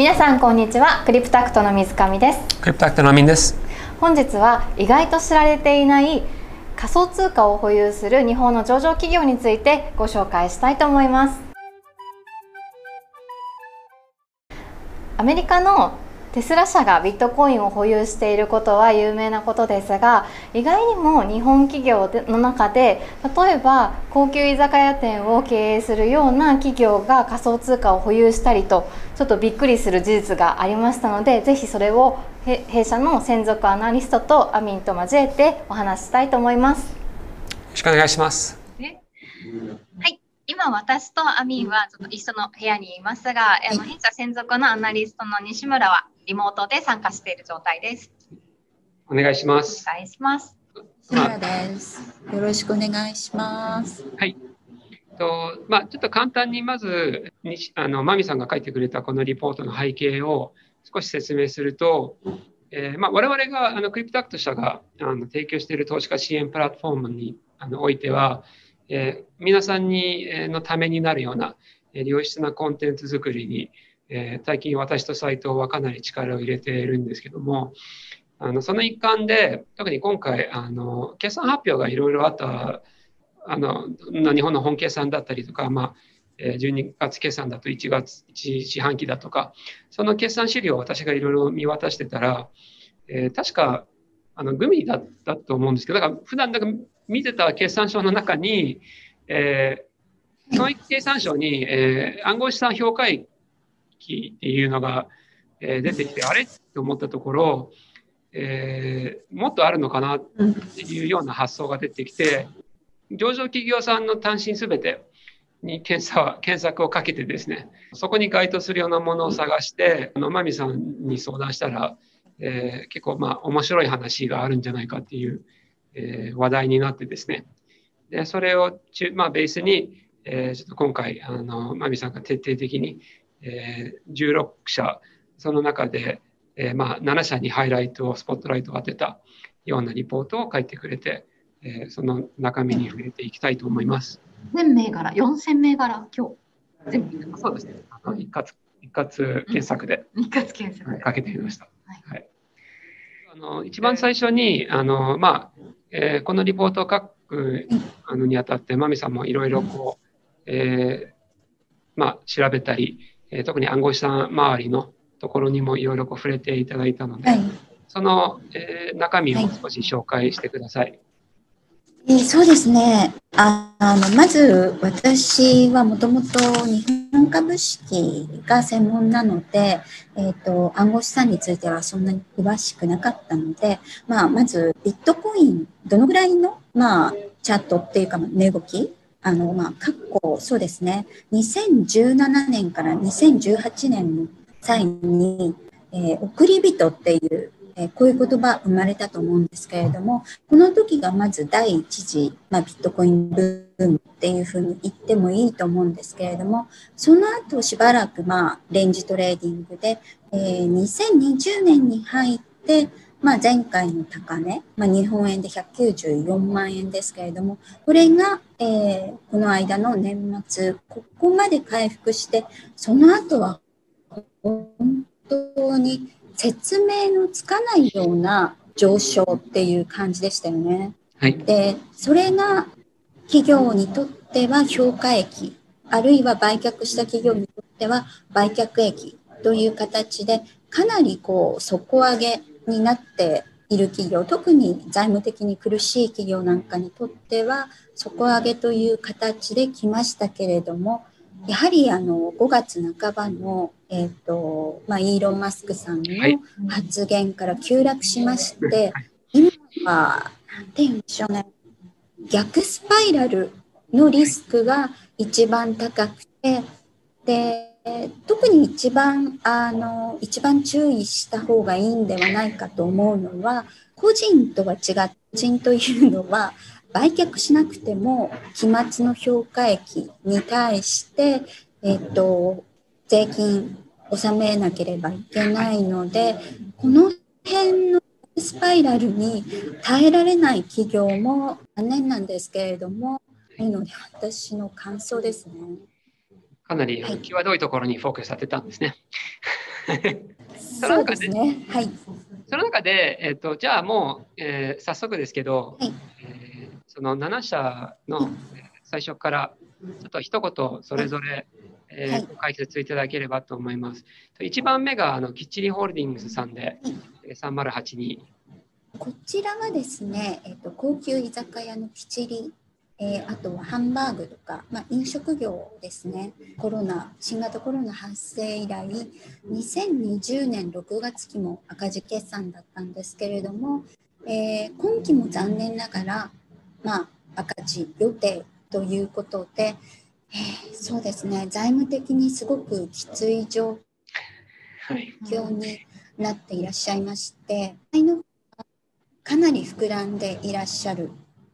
皆さんこんにちは。クリプタクトの水上です。クリプタクトのアミンです。本日は意外と知られていない仮想通貨を保有する日本の上場企業についてご紹介したいと思います。アメリカのテスラ社がビットコインを保有していることは有名なことですが意外にも日本企業の中で例えば高級居酒屋店を経営するような企業が仮想通貨を保有したりとちょっとびっくりする事実がありましたのでぜひそれを弊社の専属アナリストとアミンと交えてお話ししたいと思います。よろしくお願いします。はい今私とアミンはちょっと一緒の部屋にいますが、あの弊社専属のアナリストの西村は？リモートで参加している状態です。お願いします。お願いします。村です。よろしくお願いします。はい。とまあ、ちょっと簡単にまずにあのマミさんが書いてくれたこのリポートの背景を少し説明すると、えーまあ、我々があのクリプタクト社があの提供している投資家支援プラットフォームにあのおいては、えー、皆さんに、えー、のためになるような、えー、良質なコンテンツ作りに、えー、最近私と斉藤はかなり力を入れているんですけども、あのその一環で、特に今回、あの決算発表がいろいろあったあの日本の本決算だったりとか、まあ、12月決算だと1月1四半期だとか、その決算資料を私がいろいろ見渡してたら、えー、確かあのグミだったと思うんですけど、だから普段だか見てた決算書の中に、えー、教育経産省に、えー、暗号資産評価益っていうのが、えー、出てきて、あれ？って思ったところ、えー、もっとあるのかなっていうような発想が出てきて、上場企業さんの単身すべてに検査検索をかけてですね、そこに該当するようなものを探して、あのマミさんに相談したら、えー、結構まあ面白い話があるんじゃないかっていう、えー、話題になってですね。で、それを、まあ、ベースに、えー、ちょっと今回、あの、マミさんが徹底的に、えー、16社、その中で、えー、まあ、7社にハイライトを、スポットライトを当てたようなリポートを書いてくれて、えー、その中身に触れていきたいと思います。全銘柄、4000銘柄、今日。全部そうですね。あの一括一括検索で、一括検索かけてみました。はい、はいあの一番最初に、あのまあえー、このリポートを書くあのにあたって、まみさんもいろいろこう、えーまあ、調べたり、えー、特に暗号資産周りのところにもいろいろ触れていただいたので、はい、その、えー、中身を少し紹介してください。はいえー、そうですね。あのまず私はもともと日本株式が専門なので、えーと、暗号資産についてはそんなに詳しくなかったので、まあ、まずビットコインどのぐらいの、まあ、チャートっていうか値動きあの、まあ、過去、そうですね、2017年から2018年の際に、えー、送り人っていうえこういう言葉生まれたと思うんですけれども、この時がまず第一次、まあ、ビットコインブームっていうふうに言ってもいいと思うんですけれども、その後しばらく、まあ、レンジトレーディングで、えー、2020年に入って、まあ、前回の高値、まあ、日本円で194万円ですけれども、これが、えー、この間の年末、ここまで回復して、その後は本当に説明のつかないような上昇っていう感じでしたよね。はい、でそれが企業にとっては評価益あるいは売却した企業にとっては売却益という形でかなりこう底上げになっている企業特に財務的に苦しい企業なんかにとっては底上げという形で来ましたけれどもやはりあの5月半ばの、えーとまあ、イーロン・マスクさんの発言から急落しまして、はい、今は何て言うんでしょうね。逆スパイラルのリスクが一番高くてで特に一番あの一番注意した方がいいんではないかと思うのは個人とは違って個人というのは売却しなくても期末の評価益に対して、えっと、税金納めなければいけないので、この辺のスパイラルに耐えられない企業も残念なんですけれども、といので私の感想ですね。かなり際どいところにフォーカスされてたんですね。そうですね。はい。その中で、えっと、じゃあもう、えー早速ですけど、はいえーその7社のえー最初からちょっと一言それぞれ、えーはい解説いただければと思います。1番目があのきっちりホールディングスさんで、えー3082。こちらはですね、えっと高級居酒屋のきちり、えーあとはハンバーグとか、まあ、飲食業ですね、コロナ、新型コロナ発生以来、2020年6月期も赤字決算だったんですけれども、えー今期も残念ながら、まあ、赤字予定ということで、えーそうですね、財務的にすごくきつい状はい。況になっていらっしゃいまして、肺のかなり膨らんでいらっしゃる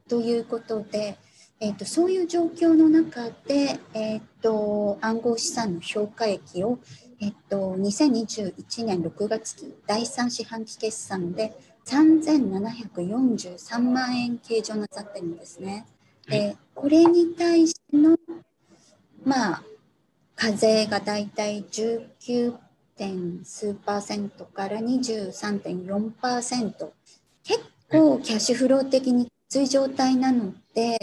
ということで、えー、とそういう状況の中で、えー、と暗号資産の評価益を、えー、と2021年6月期第3四半期決算で3743万円計上なさってるんですね。でこれに対してのまあ課税がだいたい19点数パーセントから23.4%結構キャッシュフロー的にきつい状態なので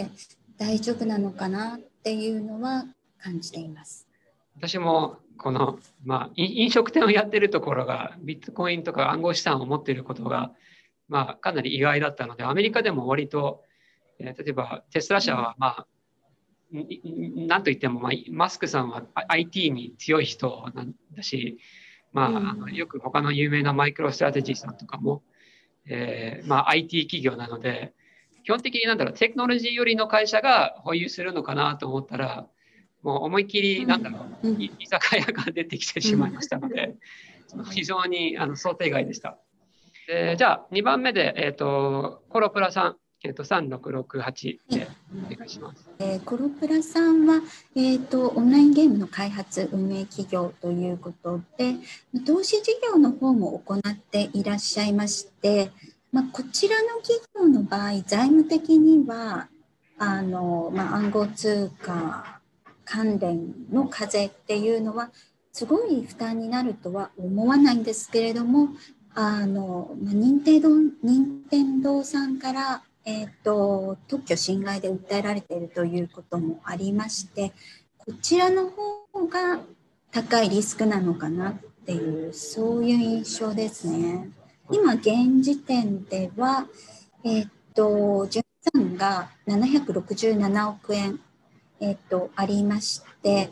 大丈夫なのかなっていうのは感じています。私もこの、まあ、い飲食店をやってるところがビットコインとか暗号資産を持っていることが、まあ、かなり意外だったのでアメリカでも割と、えー例えばテスラ社は、まあ、なんといっても、まあ、マスクさんは IT に強い人なんだし、まあ、うんあのよく他の有名なマイクロストラテジーさんとかも、えーまあ、IT 企業なので基本的になんだろうテクノロジー寄りの会社が保有するのかなと思ったらもう思いっきりなんだろう、うんい居酒屋が出てきてしまいましたので、非常にあの想定外でした。でじゃあ、2番目で、えっ、と、コロプラさん、えっ、と、3668でお願いします。えーコロプラさんは、えー、とオンラインゲームの開発運営企業ということで投資事業の方も行っていらっしゃいまして、まあ、こちらの企業の場合財務的にはあの、まあ、暗号通貨関連の課税っていうのはすごい負担になるとは思わないんですけれどもあの、まあ、任天堂任天堂さんからえー、と特許侵害で訴えられているということもありましてこちらの方が高いリスクなのかなっていうそういう印象ですね。今現時点では、えー、と純資産が767億円、えー、とありまして、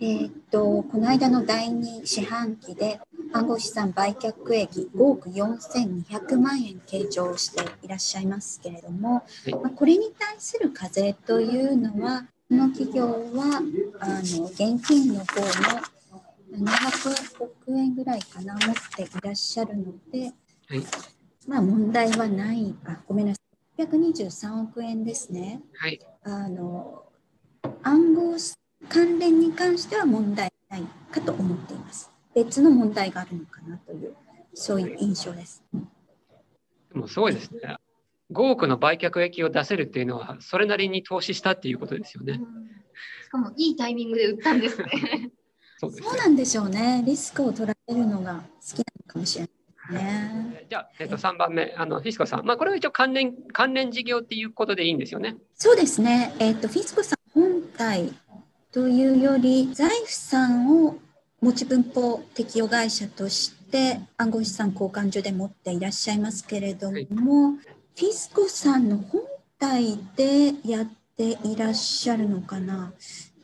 えー、とこの間の第2四半期で暗号資産売却益5億4200万円計上していらっしゃいますけれども、はい。まあ、これに対する課税というのは、この企業はあの現金の方も700億円ぐらいかな、持っていらっしゃるので、はい。まあ問題はない、あごめんなさい、623億円ですね。はい。あの暗号関連に関しては問題ないかと思っています。別の問題があるのかなという、そういう印象です。でもすごいですね。5億の売却益を出せるっていうのは、それなりに投資したっていうことですよね。しかもいいタイミングで売ったんですね。そうですね。そうなんでしょうね。リスクを取られるのが好きなのかもしれないね。じゃあ、えっと、3番目、あの、フィスコさん。まあ、これは一応関連、関連事業っていうことでいいんですよね？そうですね。えっ、と、フィスコさん本体というより、財布さんを持ち分法適用会社として暗号資産交換所で持っていらっしゃいますけれども、はいフィスコさんの本体でやっていらっしゃるのかな？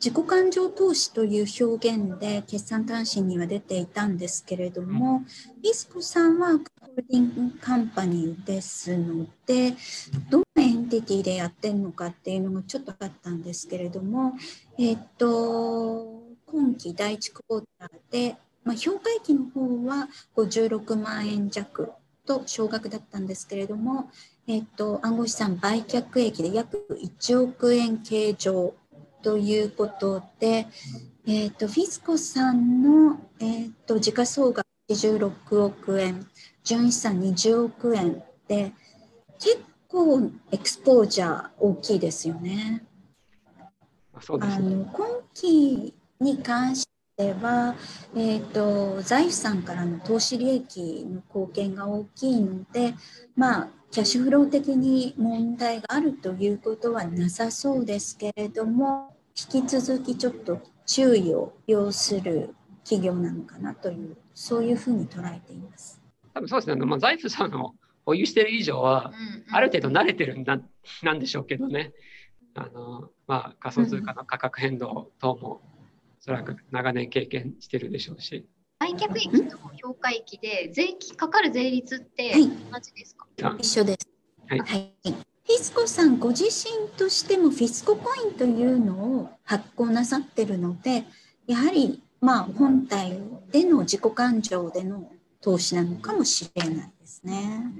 自己感情投資という表現で決算単身には出ていたんですけれども、フィスコさんはホールディングカンパニーですので、どんなエンティティでやってるのかっていうのがちょっとあったんですけれども、えっと、今期第1クォーターで、まあ、評価益の方は56万円弱と少額だったんですけれども、えっと、暗号資産売却益で約1億円計上ということで、えっと、フィスコさんの、えっと、時価総額86億円、純資産20億円で、結構エクスポージャー大きいですよね。まあ、そうですね。あの今期に関しては、えーと、財産からの投資利益の貢献が大きいので、まあ、キャッシュフロー的に問題があるということはなさそうですけれども引き続きちょっと注意を要する企業なのかなというそういうふうに捉えています。多分そうですね、まあ、財産を保有している以上は、ある程度慣れてるんだなんでしょうけどねあの、まあ、仮想通貨の価格変動等もおそらく長年経験してるでしょうし。売却益と評価益で税金かかる税率って同じですか、はい、一緒です。はい、はい、フィスコさんご自身としてもフィスココインというのを発行なさってるのでやはりまあ本体での自己感情での投資なのかもしれないですね。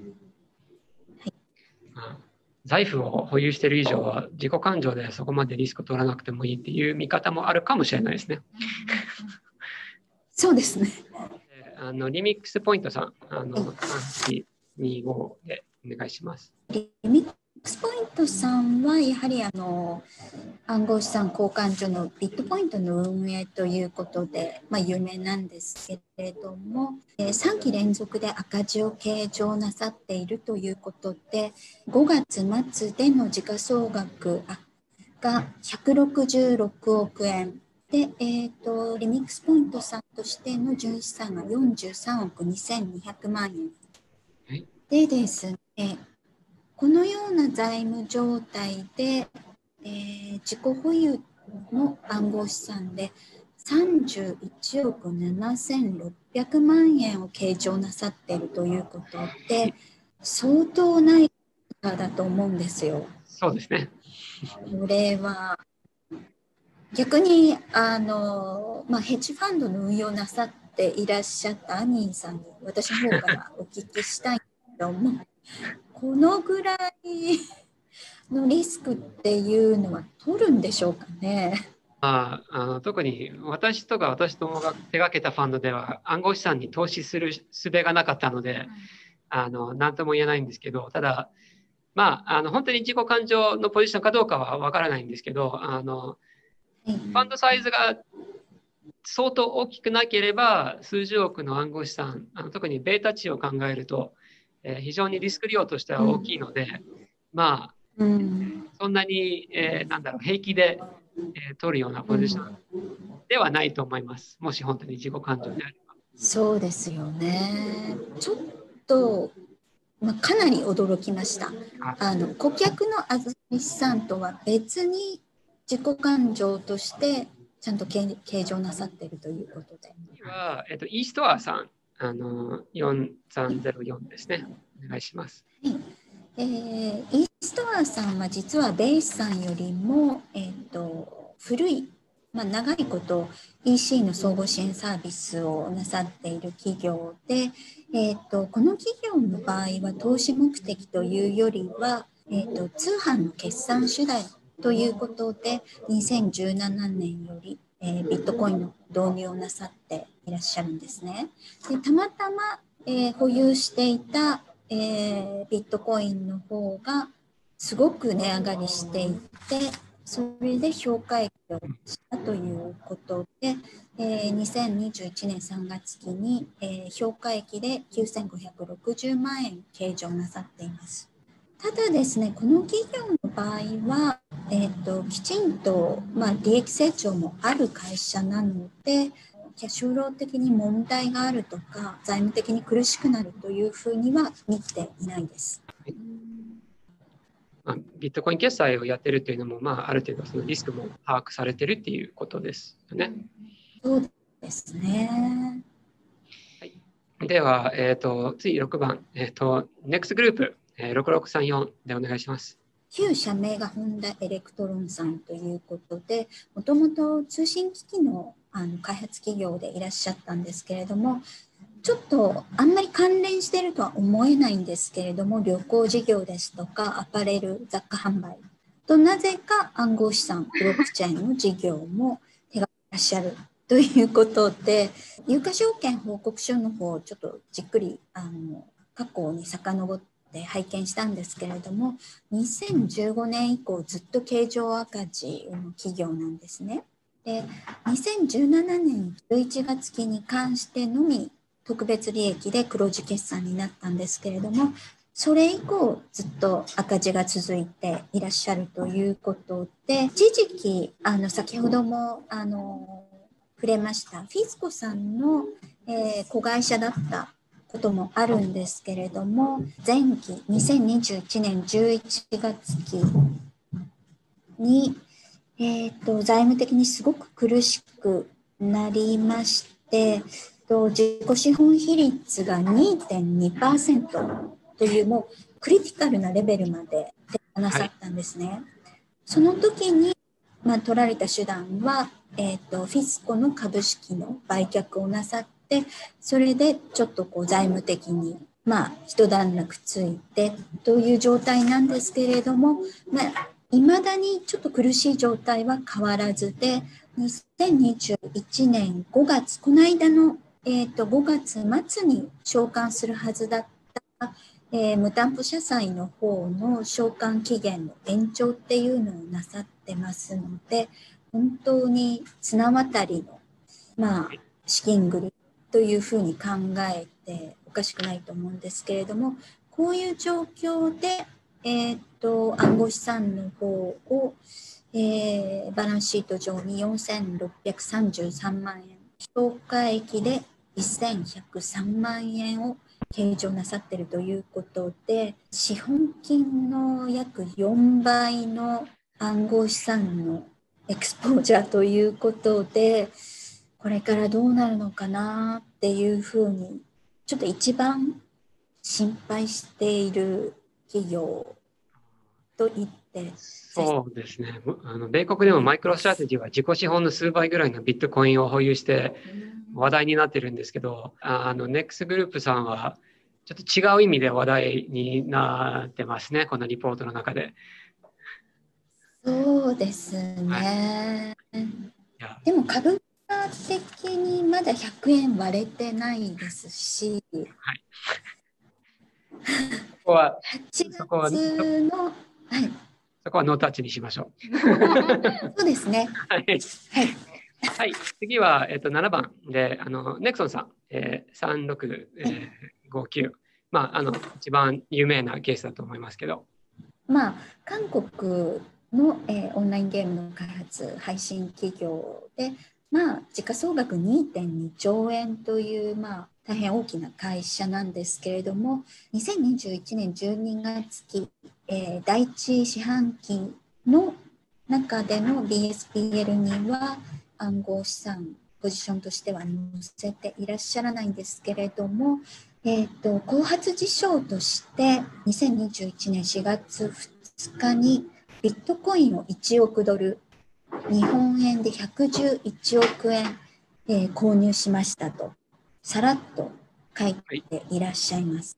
はい、財布を保有している以上は自己感情でそこまでリスク取らなくてもいいっていう見方もあるかもしれないですね。そうですね。あのリミックスポイントさん、あの3、2、5でお願いします。リミックスポイントさんはやはりあの暗号資産交換所のビットポイントの運営ということで、まあ、有名なんですけれども、えー、3期連続で赤字を計上なさっているということで5月末での時価総額が166億円で、えーと、リミックスポイントさんとしての純資産が43億2200万円。はい、でですね、このような財務状態で、えー、自己保有の暗号資産で31億7600万円を計上なさっているということで、相当ないだと思うんですよ。そうですね。これは逆にあの、まあ、ヘッジファンドの運用なさっていらっしゃったアニーさんに私の方からお聞きしたいと思うこのぐらいのリスクっていうのは取るんでしょうかね？ああの特に私とか私どもが手がけたファンドでは暗号資産に投資する術がなかったので、あの何とも言えないんですけどただまああの本当に自己感情のポジションかどうかは分からないんですけどあのファンドサイズが相当大きくなければ、数十億の暗号資産、あの特にベータ値を考えると、えー、非常にリスク量としては大きいので、うん、まあ、うん、そんなに、えー、なんだろう、平気で、えー、取るようなポジションではないと思います。もし本当に自己感情であれば。そうですよね。ちょっと、まあ、かなり驚きました。あの顧客のあずみさんとは別に自己感情としてちゃんと計上なさっているということで。は、えっと、イーストアさん、あの4304ですね。お願いします。はいえー、イーストアさんは実はベイスさんよりも、えーと、古い、まあ、長いこと EC の総合支援サービスをなさっている企業で、えーと、この企業の場合は投資目的というよりは、えーと通販の決算手段ということで、2017年より、えー、ビットコインの導入をなさっていらっしゃるんですね。でたまたま、えー、保有していた、えー、ビットコインの方がすごく値上がりしていて、それで評価益をしたということで、えー、2021年3月期に、えー、評価益で9560万円計上なさっています。ただですね、この企業の場合は、えーと、きちんと、まあ、利益成長もある会社なので、キャッシュフロー的に問題があるとか、財務的に苦しくなるというふうには見ていないです。はいまあ、ビットコイン決済をやってるっていうのも、まあ、ある程度そのリスクも把握されてるっていうことですよね。そうですね。はい、では、えーと、次6番、えーと、NEXT グループ。えー、6634でお願いします。旧社名がホンダエレクトロンさんということで、もともと通信機器のあの開発企業でいらっしゃったんですけれども、ちょっとあんまり関連してるとは思えないんですけれども、旅行事業ですとか、アパレル、雑貨販売と、なぜか暗号資産、ブロックチェーンの事業も手がいらっしゃるということで、有価証券報告書の方、ちょっとじっくりあの過去に遡ってで拝見したんですけれども2015年以降ずっと経常赤字の企業なんですね。で2017年11月期に関してのみ特別利益で黒字決算になったんですけれどもそれ以降ずっと赤字が続いていらっしゃるということで一時期あの先ほどもあの触れましたフィスコさんの、えー、子会社だったこともあるんですけれども前期2021年11月期に、えーと、財務的にすごく苦しくなりまして自己資本比率が2.2%というもうクリティカルなレベルまでなさったんですね。はい、その時に、まあ、取られた手段は、えーと、フィスコの株式の売却をなさってそれでちょっとこう財務的にまあ一段落ついてという状態なんですけれども、まあ、未だにちょっと苦しい状態は変わらずで2021年5月この間の、えーと、と5月末に償還するはずだったえ、無担保社債の方の償還期限の延長っていうのをなさってますので、本当に綱渡りの、まあ、資金繰りというふうに考えておかしくないと思うんですけれども、こういう状況で、えっ、と、暗号資産の方を、えー、バランスシート上に4633万円、評価益で1103万円を計上なさっているということで資本金の約4倍の暗号資産のエクスポージャーということでこれからどうなるのかなっていうふうにちょっと一番心配している企業と言って。そうですね。あの米国でもマイクロストラテジーは自己資本の数倍ぐらいのビットコインを保有して話題になってるんですけど、あの、ネックスグループさんは、ちょっと違う意味で話題になってますね、このリポートの中で。そうですね。はい、でも株価的にまだ100円割れてないですし、はい、そこは、8月の、はい、そこはノータッチにしましょう。そうですね。はい。はいはい、次は、えっと、7番で、あの、ネクソンさん、えー、3659。まあ、あの、一番有名なケースだと思いますけど。まあ、韓国の、えー、オンラインゲームの開発、配信企業で、まあ、時価総額2.2兆円という、まあ、大変大きな会社なんですけれども、2021年12月期、えー、第一四半期の中での BSPL には、暗号資産ポジションとしては載せていらっしゃらないんですけれども、えーと、後発事象として2021年4月2日にビットコインを1億ドル日本円で111億円、えー、購入しましたとさらっと書いていらっしゃいます。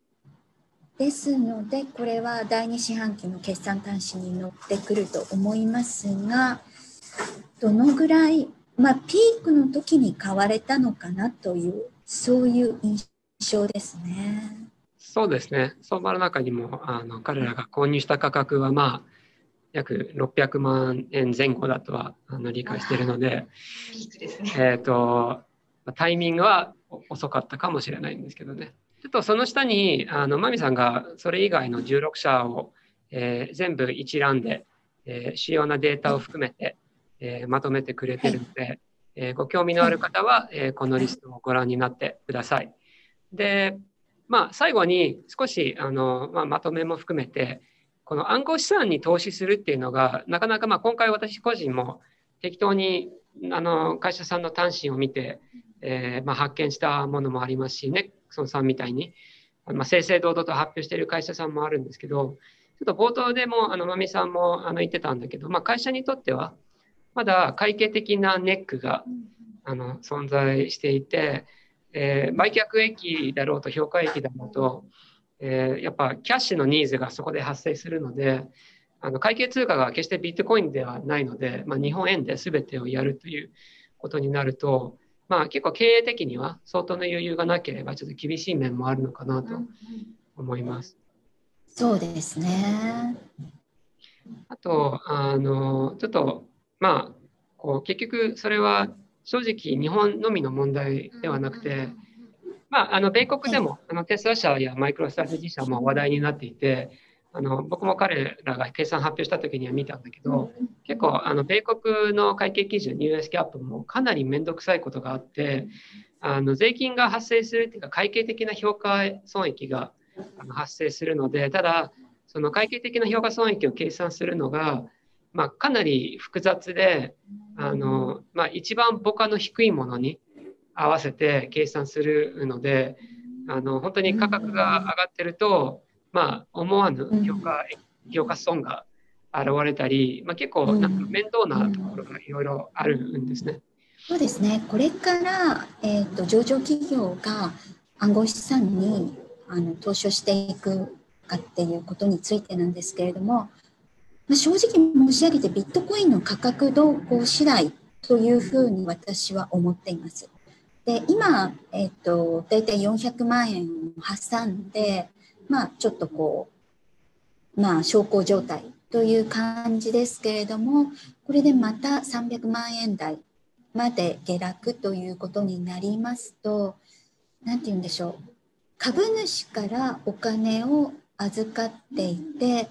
ですのでこれは第2四半期の決算端子に載ってくると思いますがどのぐらいまあ、ピークの時に買われたのかなという、そういう印象ですね。そうですね。相場の中にも、あの、彼らが購入した価格は、まあ、約600万円前後だとはあの理解しているので、えっ、と、タイミングは遅かったかもしれないんですけどね。ちょっとその下に、あの、マミさんがそれ以外の16社を、えー、全部一覧で、えー、主要なデータを含めて、えー、まとめてくれてるので、はい、えー、ご興味のある方は、えー、このリストをご覧になってください。で、まあ、最後に少しあの、まあ、まとめも含めて、この暗号資産に投資するっていうのが、なかなか、まあ、今回私個人も適当にあの会社さんの単身を見て、えーまあ、発見したものもありますし、ね、そのさんみたいに、まあ、正々堂々と発表している会社さんもあるんですけど、ちょっと冒頭でも、あの、まみさんもあの言ってたんだけど、まあ、会社にとっては、まだ会計的なネックが、あの存在していて、えー、売却益だろうと評価益だろうと、えー、やっぱキャッシュのニーズがそこで発生するので、あの会計通貨が決してビットコインではないので、まあ、日本円で全てをやるということになると、まあ、結構経営的には相当の余裕がなければちょっと厳しい面もあるのかなと思います。そうですね。あと、あの、ちょっとまあ、こう結局それは正直日本のみの問題ではなくて、まあ、あの米国でも、あのテスラ社やマイクロストラテジー社も話題になっていて、あの僕も彼らが計算発表した時には見たんだけど、結構あの米国の会計基準 US キャップもかなり面倒くさいことがあってあの税金が発生するっていうか会計的な評価損益が発生するのでただその会計的な評価損益を計算するのが、まあ、かなり複雑であの、まあ、一番母価の低いものに合わせて計算するのであの本当に価格が上がってると、まあ、思わぬ評価,、評価損が現れたり、まあ、結構なんか面倒なところがいろいろあるんですね。そうですねこれから、えーと、上場企業が暗号資産にあの投資をしていくかっていうことについてなんですけれども、まあ、正直申し上げてビットコインの価格動向次第というふうに私は思っています。で今、えーと、大体400万円を挟んで、まあ、ちょっとこう、まあ、小康状態という感じですけれども、これでまた300万円台まで下落ということになりますと、何て言うんでしょう、株主からお金を預かっていて、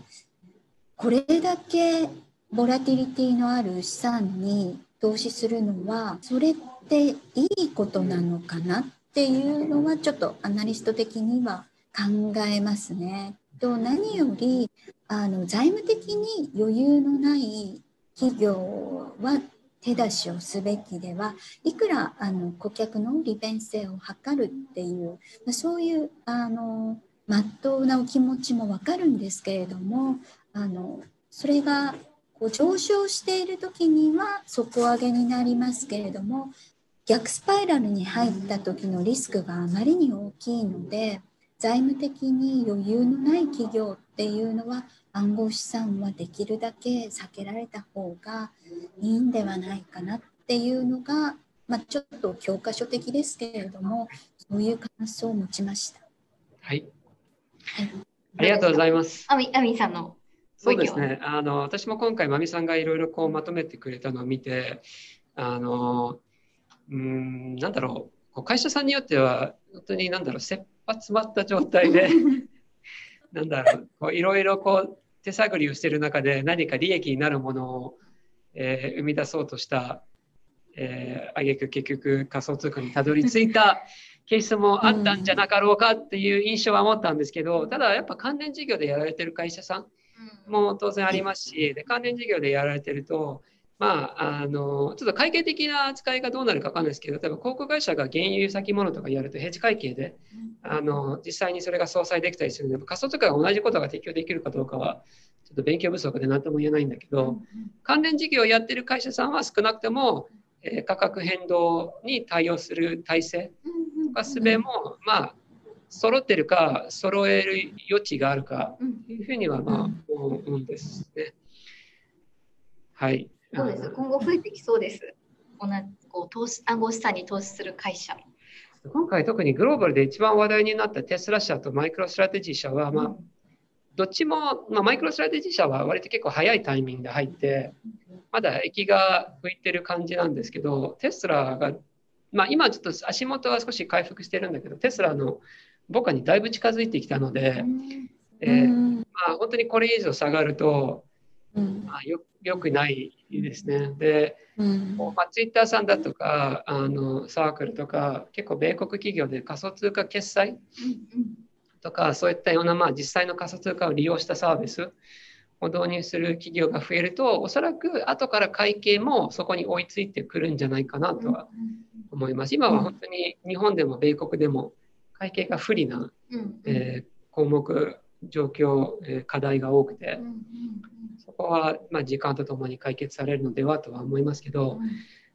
これだけボラティリティのある資産に投資するのは、それっていいことなのかなっていうのは、ちょっとアナリスト的には考えますね。と何よりあの財務的に余裕のない企業は手出しをすべきではいくらあの顧客の利便性を図るっていうまそういうあのまっとうなお気持ちもわかるんですけれどもあのそれがこう上昇している時には底上げになりますけれども逆スパイラルに入った時のリスクがあまりに大きいので財務的に余裕のない企業っていうのは暗号資産はできるだけ避けられた方がいいんではないかなっていうのが、まあ、ちょっと教科書的ですけれどもそういう感想を持ちました。はい、はい、ありがとうございます。あみあみさんのそうですね。あの私も今回まみさんがいろいろこうまとめてくれたのを見て、あのうんなんだろう。会社さんによっては本当になんだろう切羽詰まった状態で なんだろうこういろいろこう手探りをしている中で何か利益になるものを、えー、生み出そうとした、えー、あげく結局仮想通貨にたどり着いた ケースもあったんじゃなかろうかっていう印象は持ったんですけど、ただやっぱ関連事業でやられてる会社さんも当然ありますし、で関連事業でやられてるとまあ、あのちょっと会計的な扱いがどうなるか分かんないですけど、例えば航空会社が原油先物とかやると、ヘッジ会計で、あの実際にそれが相殺できたりするので、仮想通貨が同じことが適用できるかどうかは、ちょっと勉強不足で何とも言えないんだけど、関連事業をやってる会社さんは少なくとも、えー、価格変動に対応する体制とかすべも、まあ、揃ってるか、揃える余地があるかというふうには、まあ、思うんですね。はい。そうです。今後増えてきそうです。こんこう投資暗号資産に投資する会社。今回特にグローバルで一番話題になったテスラ社とマイクロストラテジー社は、まあ、どっちも、まあ、マイクロストラテジー社は割と結構早いタイミングで入って、まだ益が浮いてる感じなんですけど、テスラが、まあ、今ちょっと足元は少し回復してるんだけど、テスラの母価にだいぶ近づいてきたので、えー、まあ、本当にこれ以上下がると、まあ、よよくないですね。で、うん、まあ、ツイッターさんだとかあのサークルとか結構米国企業で仮想通貨決済とかそういったような、まあ、実際の仮想通貨を利用したサービスを導入する企業が増えるとおそらく後から会計もそこに追いついてくるんじゃないかなとは思います。今は本当に日本でも米国でも会計が不利な、えー、項目状況、え課題が多くて、そこはまあ時間とともに解決されるのではとは思いますけど、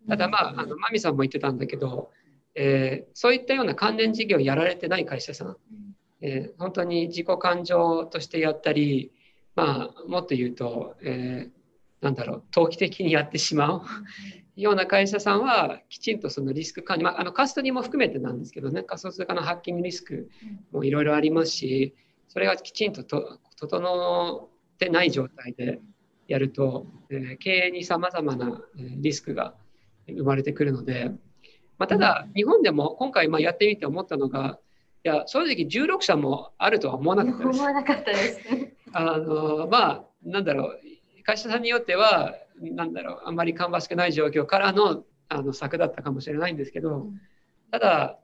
ただまあ、あのマミさんも言ってたんだけど、えー、そういったような関連事業をやられてない会社さん、えー、本当に自己感情としてやったり、まあ、もっと言うと、えー、なんだろう、投機的にやってしまうような会社さんは、きちんとそのリスク管理、まあ、あのカストリーも含めてなんですけどね、仮想通貨のハッキングリスクもいろいろありますし、それがきちんとと整ってない状態でやると、えー経営にさまざまなえーリスクが生まれてくるので、まあ、ただ、日本でも今回まあやってみて思ったのが、いや正直16社もあるとは思わなかったです思。わなかったです。あのまあ、なんだろう、会社さんによっては、なんだろう、あんまり芳しくない状況からのあの策だったかもしれないんですけど、うんただ、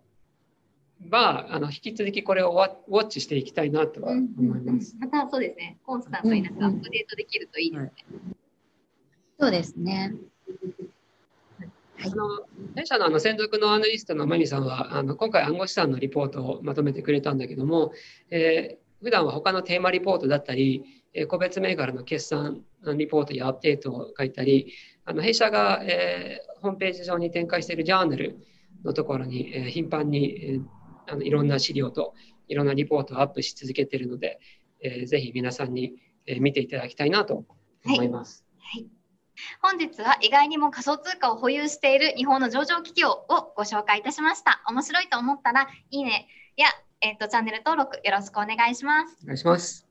まあ、あの引き続きこれをワウォッチしていきたいなとは思います。またそうですね、コンスタントになんかアップデートできるといいですね。そうですね。あの弊社のあの専属のアナリストのマミさんは、あの今回暗号資産のリポートをまとめてくれたんだけども、えー普段は他のテーマリポートだったり、えー個別銘柄の決算リポートやアップデートを書いたり、あの弊社が、えーホームページ上に展開しているジャーナルのところに、えー頻繁に、えーあのいろんな資料といろんなリポートをアップし続けているので、えーぜひ皆さんに、えー見ていただきたいなと思います。本日は意外にも仮想通貨を保有している日本の上場企業をご紹介いたしました。面白いと思ったらいいねや、えっとチャンネル登録よろしくお願いします。お願いします。